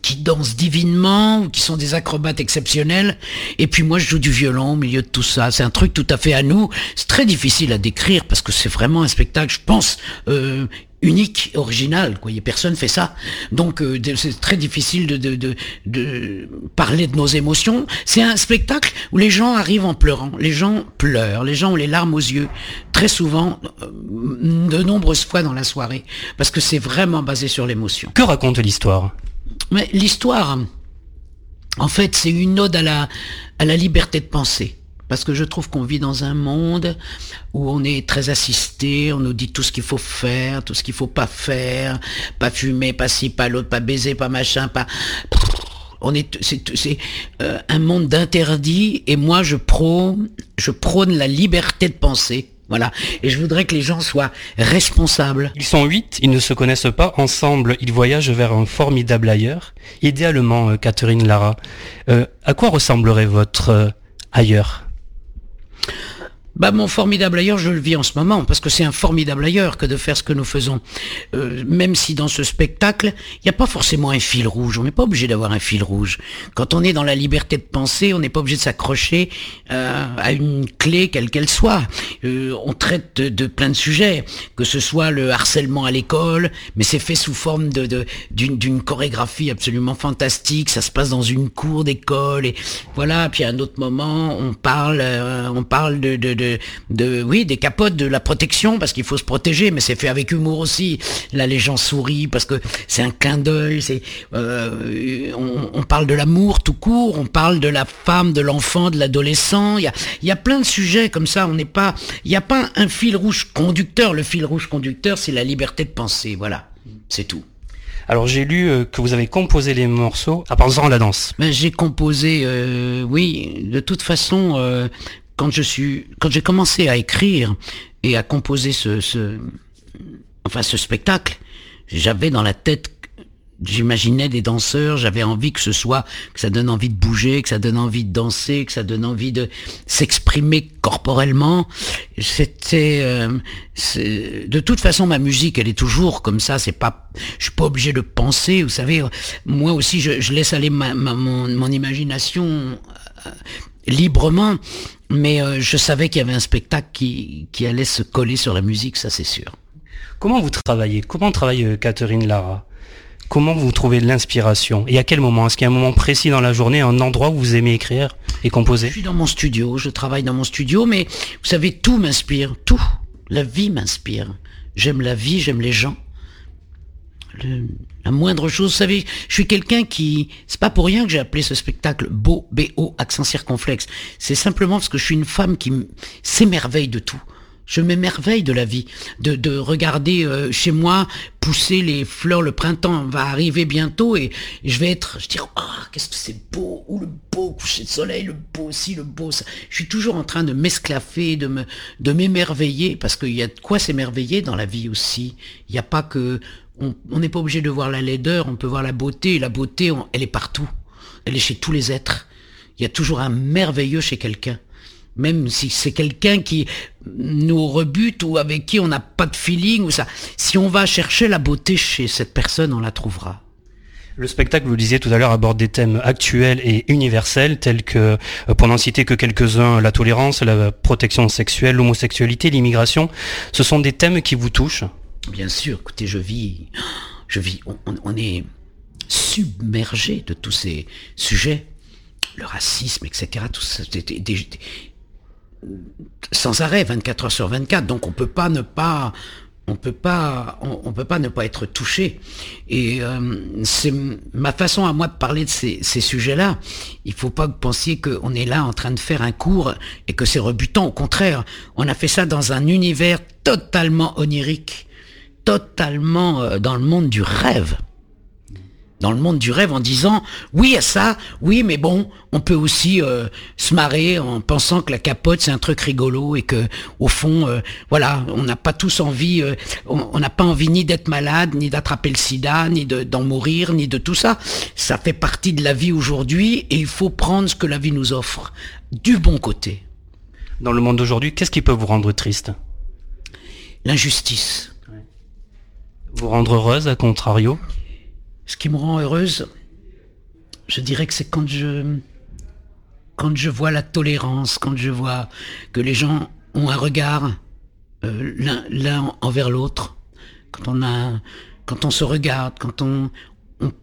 qui dansent divinement, qui sont des acrobates exceptionnels, et puis moi je joue du violon au milieu de tout ça. C'est un truc tout à fait à nous. C'est très difficile à décrire parce que c'est vraiment un spectacle, je pense, euh, unique, original. Quoi. Personne fait ça. Donc euh, c'est très difficile de, de, de, de, parler de nos émotions. C'est un spectacle où les gens arrivent en pleurant. Les gens pleurent. Les gens ont les larmes aux yeux. Très souvent, euh, de nombreuses fois dans la soirée. Parce que c'est vraiment basé sur l'émotion. Que raconte l'histoire? Mais l'histoire, en fait, c'est une ode à la, à la liberté de penser. Parce que je trouve qu'on vit dans un monde où on est très assisté, on nous dit tout ce qu'il faut faire, tout ce qu'il faut pas faire, pas fumer, pas ci, pas l'autre, pas baiser, pas machin, pas... On est, c'est, euh, un monde d'interdits et moi je prône, je prône la liberté de penser. Voilà. Et je voudrais que les gens soient responsables. Ils sont huit, ils ne se connaissent pas. Ensemble, ils voyagent vers un formidable ailleurs. Idéalement, euh, Catherine Lara, euh, à quoi ressemblerait votre ailleurs? Bah mon formidable ailleurs, je le vis en ce moment, parce que c'est un formidable ailleurs que de faire ce que nous faisons. Euh, même si dans ce spectacle, il n'y a pas forcément un fil rouge, on n'est pas obligé d'avoir un fil rouge. Quand on est dans la liberté de penser, on n'est pas obligé de s'accrocher euh, à une clé quelle qu'elle soit. Euh, on traite de, de, plein de sujets, que ce soit le harcèlement à l'école, mais c'est fait sous forme de d'une chorégraphie absolument fantastique, ça se passe dans une cour d'école, et voilà, puis à un autre moment, on parle, euh, on parle de, de de, de, oui, des capotes, de la protection, parce qu'il faut se protéger, mais c'est fait avec humour aussi. Là, les gens sourient parce que c'est un clin d'œil. C'est, euh, on, on, parle de l'amour tout court, on parle de la femme, de l'enfant, de l'adolescent. Il y a, y a plein de sujets comme ça. On n'est pas, il n'y a pas un fil rouge conducteur. Le fil rouge conducteur, c'est la liberté de penser. Voilà, c'est tout. Alors j'ai lu euh, que vous avez composé les morceaux en pensant à la danse. Ben, j'ai composé, euh, oui, de toute façon, euh, quand je suis, quand j'ai commencé à écrire et à composer ce, ce enfin ce spectacle, j'avais dans la tête, j'imaginais des danseurs, j'avais envie que ce soit, que ça donne envie de bouger, que ça donne envie de danser, que ça donne envie de s'exprimer corporellement. C'était, euh, de toute façon, ma musique, elle est toujours comme ça. C'est pas, je suis pas obligé de penser. Vous savez, moi aussi, je, je laisse aller ma, ma, mon, mon imagination euh, librement mais euh, je savais qu'il y avait un spectacle qui, qui, allait se coller sur la musique, ça c'est sûr. Comment vous travaillez? Comment travaille euh, Catherine Lara? Comment vous trouvez l'inspiration? Et à quel moment? Est-ce qu'il y a un moment précis dans la journée, un endroit où vous aimez écrire et composer? Je suis dans mon studio, je travaille dans mon studio, mais vous savez, tout m'inspire, tout. La vie m'inspire. J'aime la vie, j'aime les gens. Le, la moindre chose, vous savez, je suis quelqu'un qui, c'est pas pour rien que j'ai appelé ce spectacle beau, B-O, accent circonflexe. C'est simplement parce que je suis une femme qui s'émerveille de tout. Je m'émerveille de la vie, de, de regarder euh, chez moi pousser les fleurs. Le printemps va arriver bientôt et je vais être, je dire, ah, qu'est-ce que c'est beau, ou le beau coucher de soleil, le beau aussi, le beau ça. Je suis toujours en train de m'esclaffer, de me, de m'émerveiller parce qu'il y a de quoi s'émerveiller dans la vie aussi. Il n'y a pas que, on n'est pas obligé de voir la laideur, on peut voir la beauté. La beauté, elle est partout. Elle est chez tous les êtres. Il y a toujours un merveilleux chez quelqu'un même si c'est quelqu'un qui nous rebute ou avec qui on n'a pas de feeling ou ça. Si on va chercher la beauté chez cette personne, on la trouvera. Le spectacle, vous le disiez tout à l'heure, aborde des thèmes actuels et universels, tels que, euh, pour n'en citer que quelques-uns, la tolérance, la protection sexuelle, l'homosexualité, l'immigration. Ce sont des thèmes qui vous touchent? Bien sûr, écoutez, je vis, je vis, on, est submergé de tous ces sujets, le racisme, etc. Sans arrêt, 24 heures sur 24. Donc on peut pas ne pas, on peut pas, on, peut pas ne pas être touché. Et euh, c'est ma façon à moi de parler de ces, sujets-là. Il faut pas que vous pensiez qu'on est là en train de faire un cours et que c'est rebutant. Au contraire, on a fait ça dans un univers totalement onirique, totalement euh, dans le monde du rêve dans le monde du rêve en disant oui à ça, oui mais bon, on peut aussi euh, se marrer en pensant que la capote c'est un truc rigolo et que au fond, euh, voilà, on n'a pas tous envie, euh, on n'a pas envie ni d'être malade, ni d'attraper le sida, ni d'en mourir, ni de tout ça. Ça fait partie de la vie aujourd'hui et il faut prendre ce que la vie nous offre du bon côté. Dans le monde d'aujourd'hui, qu'est-ce qui peut vous rendre triste? L'injustice. Vous rendre heureuse, à contrario ce qui me rend heureuse, je dirais que c'est quand je, quand je vois la tolérance, quand je vois que les gens ont un regard euh, l'un envers l'autre, quand on a, quand on se regarde, quand on,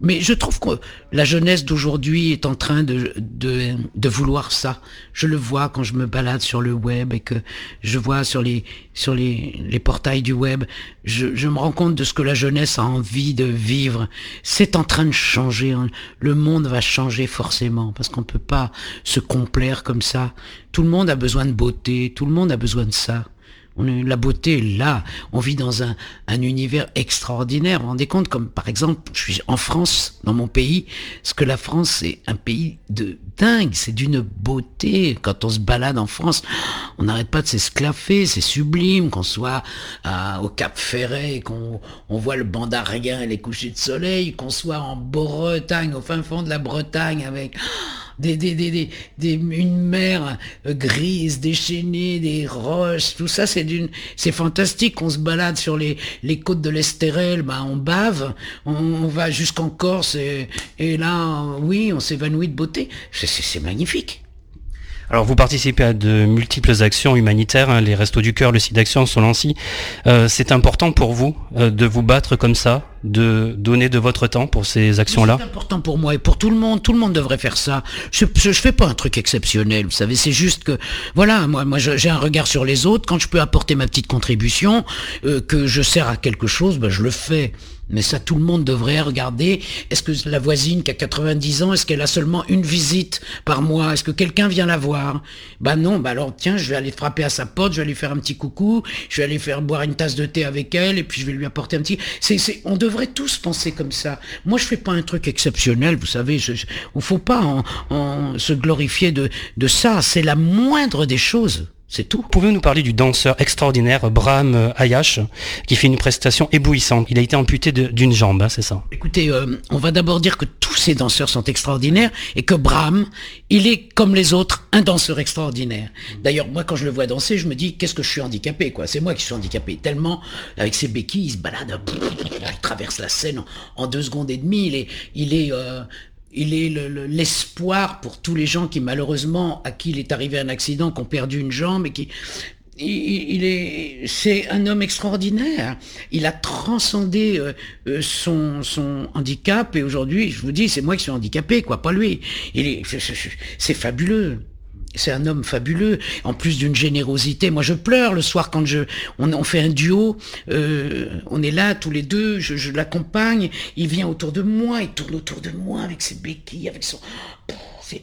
mais je trouve que la jeunesse d'aujourd'hui est en train de, de, vouloir ça. Je le vois quand je me balade sur le web et que je vois sur les, sur les, les portails du web, je, je me rends compte de ce que la jeunesse a envie de vivre. C'est en train de changer. Hein. Le monde va changer forcément parce qu'on peut pas se complaire comme ça. Tout le monde a besoin de beauté, tout le monde a besoin de ça la beauté là. On vit dans un, univers extraordinaire. Vous vous rendez compte, comme par exemple, je suis en France, dans mon pays, ce que la France, c'est un pays de dingue. C'est d'une beauté. Quand on se balade en France, on n'arrête pas de s'esclaffer. C'est sublime. Qu'on soit au Cap Ferret, qu'on on voit le bandarien et les couchers de soleil, qu'on soit en Bretagne, au fin fond de la Bretagne, avec des, des, des, des, une mer grise, déchaînée, des roches, tout ça, c'est d'une, c'est fantastique. On se balade sur les, les côtes de l'Estérel, bah, on bave, on, va jusqu'en Corse et, et, là, oui, on s'évanouit de beauté. C'est magnifique. Alors vous participez à de multiples actions humanitaires, hein, les Restos du Cœur, le site d'action, Solancy. Euh, c'est important pour vous euh, de vous battre comme ça, de donner de votre temps pour ces actions-là C'est important pour moi et pour tout le monde. Tout le monde devrait faire ça. Je ne fais pas un truc exceptionnel, vous savez. C'est juste que, voilà, moi, moi j'ai un regard sur les autres. Quand je peux apporter ma petite contribution, euh, que je sers à quelque chose, ben, je le fais. Mais ça, tout le monde devrait regarder. Est-ce que la voisine qui a 90 ans, est-ce qu'elle a seulement une visite par mois? Est-ce que quelqu'un vient la voir? Bah non, bah alors tiens, je vais aller frapper à sa porte, je vais aller faire un petit coucou, je vais aller faire boire une tasse de thé avec elle, et puis je vais lui apporter un petit... C'est, c'est, on devrait tous penser comme ça. Moi, je fais pas un truc exceptionnel, vous savez. Je, ne faut pas se glorifier de ça. C'est la moindre des choses. C'est tout. Pouvez-vous nous parler du danseur extraordinaire Bram Ayash qui fait une prestation éblouissante? Il a été amputé d'une jambe, hein, c'est ça? Écoutez, euh, on va d'abord dire que tous ces danseurs sont extraordinaires et que Bram, il est comme les autres un danseur extraordinaire. D'ailleurs, moi quand je le vois danser, je me dis qu'est-ce que je suis handicapé quoi? C'est moi qui suis handicapé. Tellement avec ses béquilles, il se balade, il traverse la scène en, deux secondes et demie. Il est, il est euh, il est l'espoir pour tous les gens qui malheureusement à qui il est arrivé un accident, qui ont perdu une jambe et qui il, est c'est un homme extraordinaire. Il a transcendé euh, euh, son, son handicap et aujourd'hui, je vous dis, c'est moi qui suis handicapé, quoi, pas lui. Il est c'est fabuleux c'est un homme fabuleux, en plus d'une générosité. Moi, je pleure le soir quand je, on, fait un duo. Euh, on est là tous les deux. Je, l'accompagne. Il vient autour de moi. Il tourne autour de moi avec ses béquilles, avec son.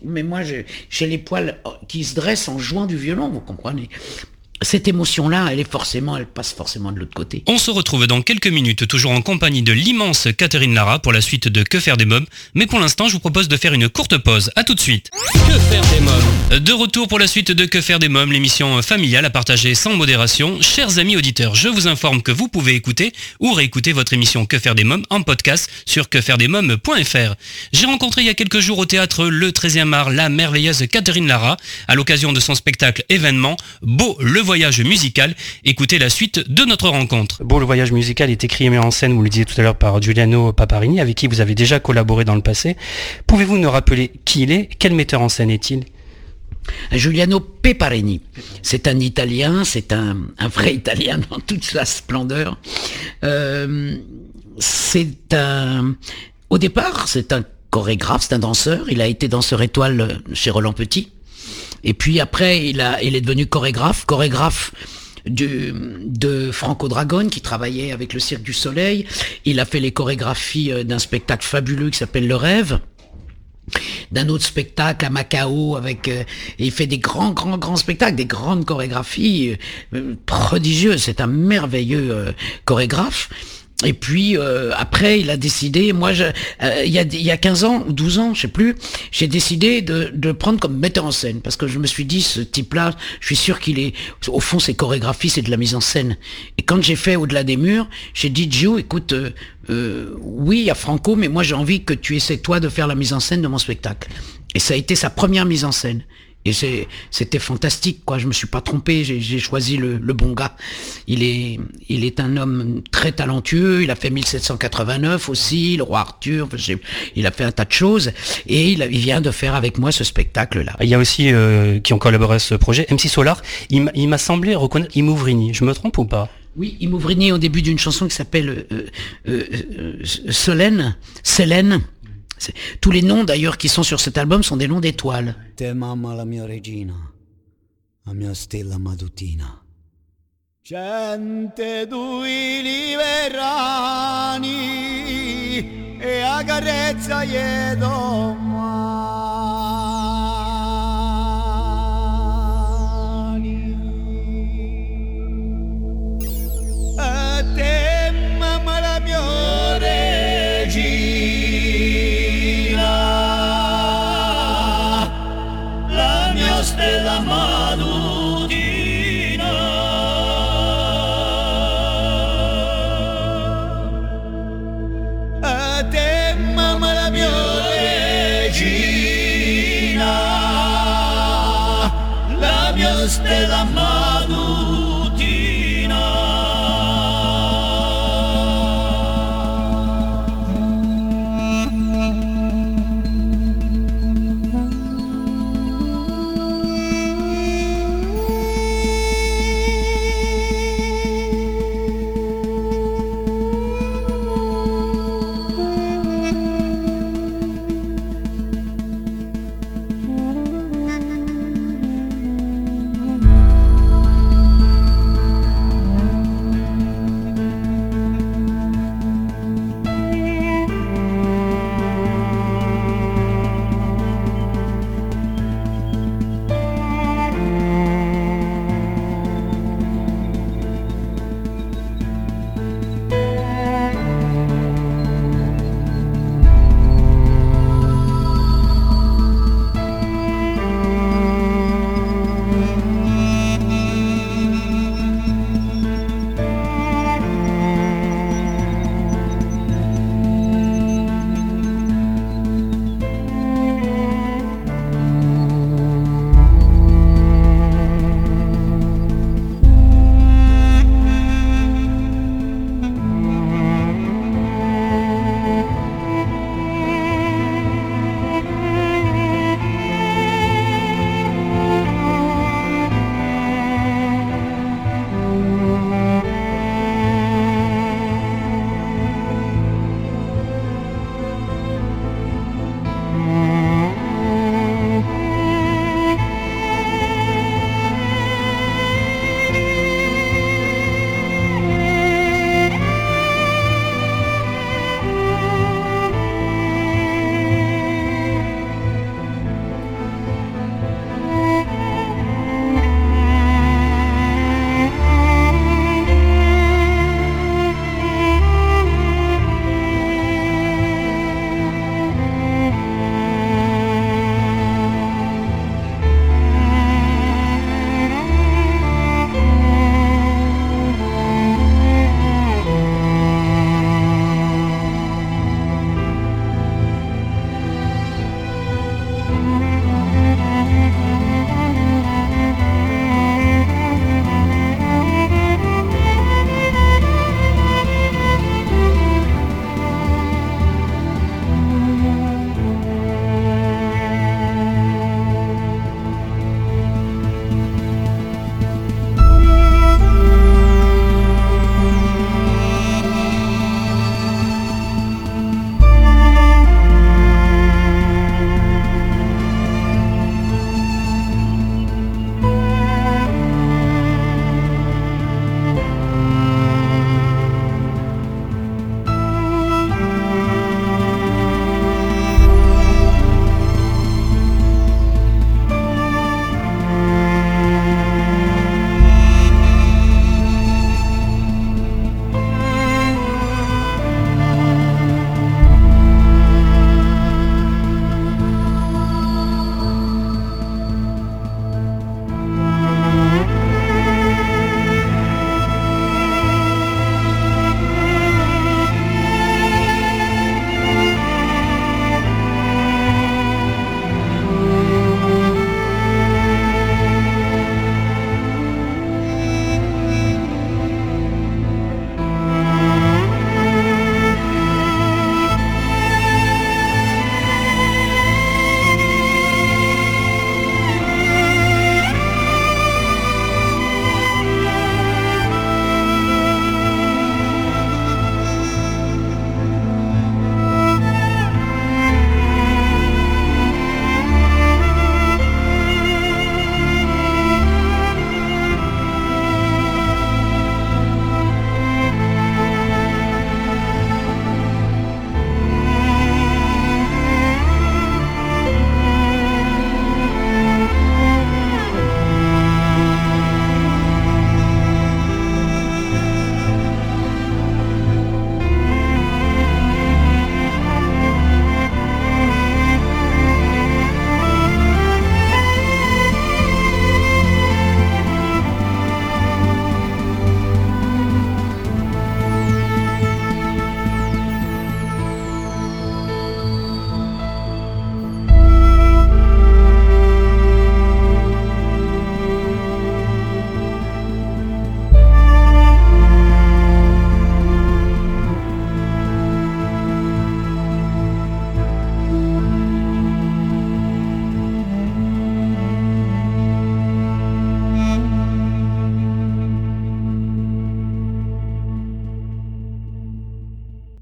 Mais moi, j'ai les poils qui se dressent en jouant du violon. Vous comprenez cette émotion-là, elle est forcément, elle passe forcément de l'autre côté. On se retrouve dans quelques minutes, toujours en compagnie de l'immense Catherine Lara pour la suite de Que faire des mômes. Mais pour l'instant, je vous propose de faire une courte pause. À tout de suite. Que faire des mômes De retour pour la suite de Que faire des mômes, l'émission familiale à partager sans modération. Chers amis auditeurs, je vous informe que vous pouvez écouter ou réécouter votre émission Que faire des mômes en podcast sur quefairedesmômes.fr. J'ai rencontré il y a quelques jours au théâtre le 13e art la merveilleuse Catherine Lara à l'occasion de son spectacle événement Beau le voyage musical. Écoutez la suite de notre rencontre. Beau, le voyage musical est écrit et mis en scène, vous le disiez tout à l'heure, par Giuliano Paparini, avec qui vous avez déjà collaboré dans le passé. Pouvez-vous nous rappeler qui il est? Quel metteur en scène est-il? Giuliano Peparini. C'est un Italien, c'est un, un vrai Italien dans toute sa splendeur. Euh, c'est un, au départ, c'est un chorégraphe, c'est un danseur. Il a été danseur étoile chez Roland Petit. Et puis après, il, est devenu chorégraphe, chorégraphe de Franco Dragon qui travaillait avec le Cirque du Soleil. Il a fait les chorégraphies euh, d'un spectacle fabuleux qui s'appelle Le Rêve. D'un autre spectacle à Macao avec euh, il fait des grands grands grands spectacles des grandes chorégraphies euh, prodigieuses. C'est un merveilleux chorégraphe et puis euh, après, il a décidé, moi, je, euh, il, y a, il y a 15 ans ou 12 ans, je sais plus, j'ai décidé de, de prendre comme metteur en scène parce que je me suis dit, ce type-là, je suis sûr qu'il est, au fond, ses chorégraphies, c'est de la mise en scène. Et quand j'ai fait Au-delà des murs, j'ai dit, Joe, écoute, euh, oui, il y a Franco, mais moi, j'ai envie que tu essaies toi de faire la mise en scène de mon spectacle. Et ça a été sa première mise en scène. Et c'était fantastique, quoi. Je me suis pas trompé. J'ai choisi le, le, bon gars. Il est, il est un homme très talentueux. Il a fait 1789 aussi, le roi Arthur. Il a fait un tas de choses. Et il, il vient de faire avec moi ce spectacle-là. Il y a aussi euh, qui ont collaboré à ce projet. MC Solar. Il m'a semblé reconnaître Imouvrini. Je me trompe ou pas? Oui, Imouvrini au début d'une chanson qui s'appelle euh, euh, euh, Solène, Célène. Tous les noms d'ailleurs qui sont sur cet album sont des noms d'étoiles.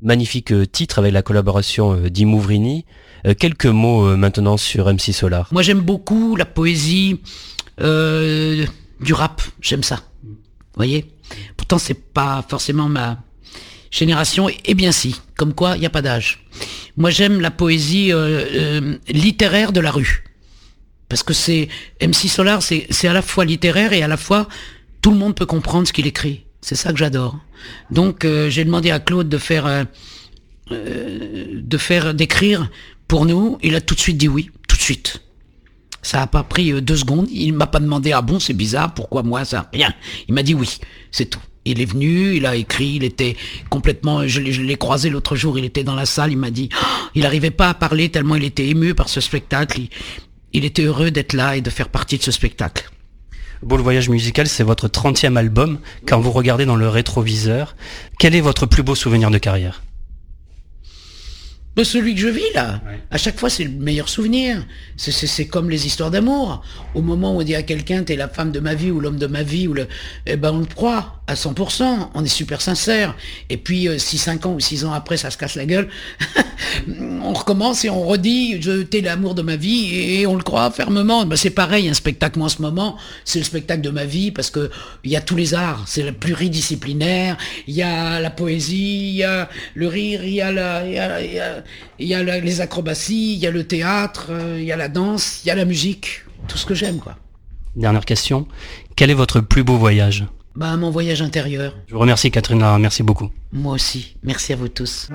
Magnifique euh, titre avec la collaboration euh, d'Imouvrini. Euh, quelques mots maintenant sur MC Solar. Moi j'aime beaucoup la poésie du rap, j'aime ça. Vous voyez? Pourtant c'est pas forcément ma génération, et bien si, comme quoi il n'y a pas d'âge. Moi j'aime la poésie littéraire de la rue. Parce que c'est MC Solar, c'est à la fois littéraire et à la fois tout le monde peut comprendre ce qu'il écrit. C'est ça que j'adore. Donc euh, j'ai demandé à Claude de faire, euh, euh, de faire, d'écrire pour nous. Il a tout de suite dit oui, tout de suite. Ça n'a pas pris deux secondes. Il m'a pas demandé ah bon c'est bizarre pourquoi moi ça rien. Il m'a dit oui, c'est tout. Il est venu, il a écrit, il était complètement. Je l'ai croisé l'autre jour, il était dans la salle, il m'a dit, il n'arrivait pas à parler tellement il était ému par ce spectacle. il était heureux d'être là et de faire partie de ce spectacle. Beau le voyage musical, c'est votre 30e album. Quand vous regardez dans le rétroviseur, quel est votre plus beau souvenir de carrière? Celui que je vis là, à chaque fois c'est le meilleur souvenir. C'est comme les histoires d'amour. Au moment où on dit à quelqu'un t'es la femme de ma vie ou l'homme de ma vie, ou le, eh ben on le croit à 100%, on est super sincère. Et puis euh, si 5 ans ou 6 ans après ça se casse la gueule, on recommence et on redit je t'es l'amour de ma vie et on le croit fermement. Ben, c'est pareil, un spectacle moi en ce moment, c'est le spectacle de ma vie parce que il y a tous les arts, c'est le pluridisciplinaire, il y a la poésie, il y a le rire, il y a, la, il y a les acrobaties, il y a le théâtre, euh, il y a la danse, il y a la musique, tout ce que j'aime quoi. Dernière question, quel est votre plus beau voyage? Bah mon voyage intérieur. Je vous remercie Catherine merci beaucoup. Moi aussi, merci à vous tous.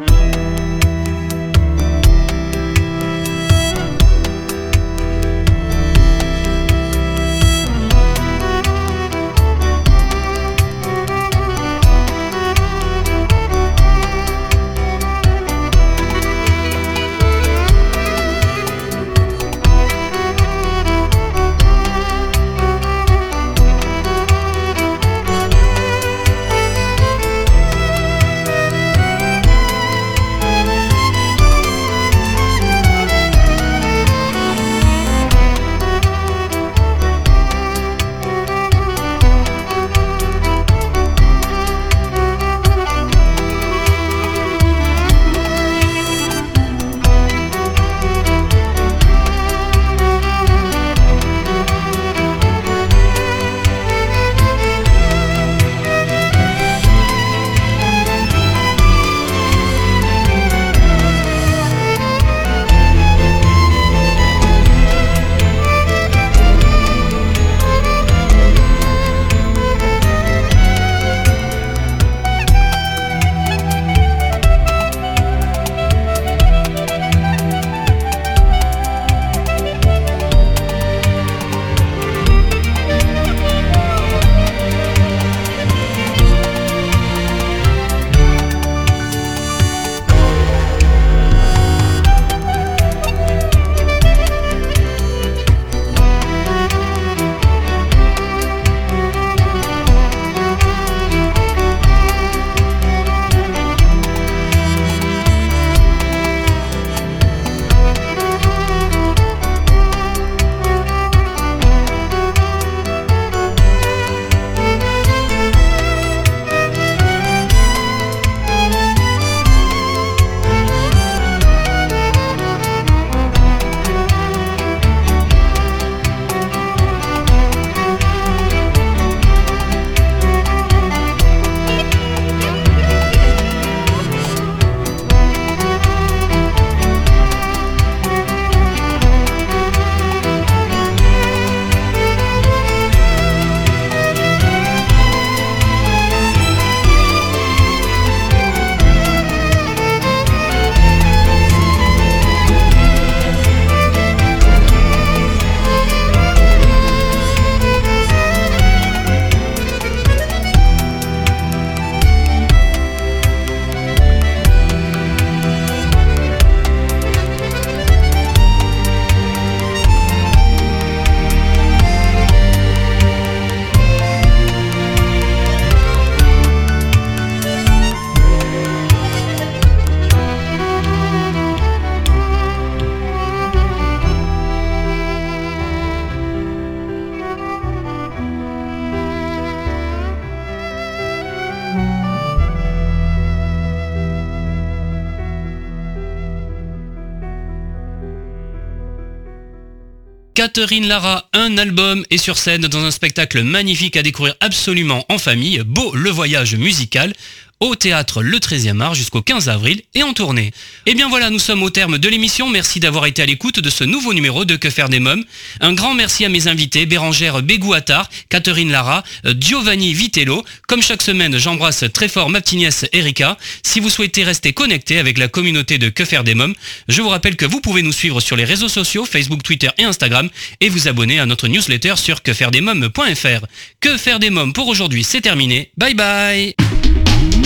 Catherine Lara, un album et sur scène dans un spectacle magnifique à découvrir absolument en famille, Beau le voyage musical au théâtre le 13e art jusqu'au 15 avril et en tournée. Et bien voilà, nous sommes au terme de l'émission. Merci d'avoir été à l'écoute de ce nouveau numéro de Que faire des mômes. Un grand merci à mes invités, Bérangère Bégou-Attar, Catherine Lara, euh, Giovanni Vitello. Comme chaque semaine, j'embrasse très fort ma petite nièce Erika. Si vous souhaitez rester connecté avec la communauté de Que faire des mômes, je vous rappelle que vous pouvez nous suivre sur les réseaux sociaux, Facebook, Twitter et Instagram et vous abonner à notre newsletter sur quefairedesmômes.fr. Que faire des mômes pour aujourd'hui, c'est terminé. Bye bye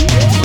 Thank.